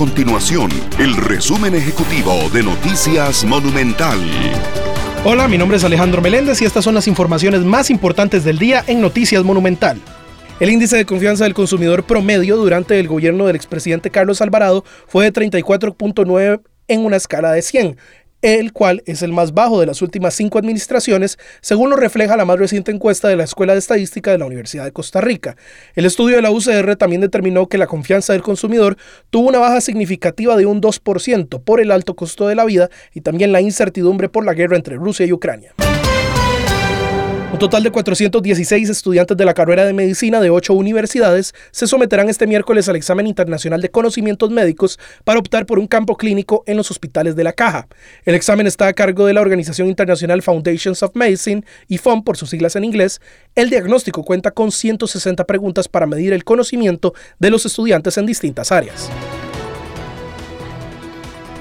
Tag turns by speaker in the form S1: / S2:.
S1: continuación el resumen ejecutivo de Noticias Monumental.
S2: Hola, mi nombre es Alejandro Meléndez y estas son las informaciones más importantes del día en Noticias Monumental. El índice de confianza del consumidor promedio durante el gobierno del expresidente Carlos Alvarado fue de 34.9 en una escala de 100, el cual es el más bajo de las últimas cinco administraciones, según lo refleja la más reciente encuesta de la Escuela de Estadística de la Universidad de Costa Rica. El estudio de la UCR también determinó que la confianza del consumidor tuvo una baja significativa de un 2% por el alto costo de la vida y también la incertidumbre por la guerra entre Rusia y Ucrania. Un total de 416 estudiantes de la carrera de medicina de ocho universidades se someterán este miércoles al examen internacional de conocimientos médicos para optar por un campo clínico en los hospitales de la caja. El examen está a cargo de la Organización Internacional Foundations of Medicine y FOM por sus siglas en inglés. El diagnóstico cuenta con 160 preguntas para medir el conocimiento de los estudiantes en distintas áreas.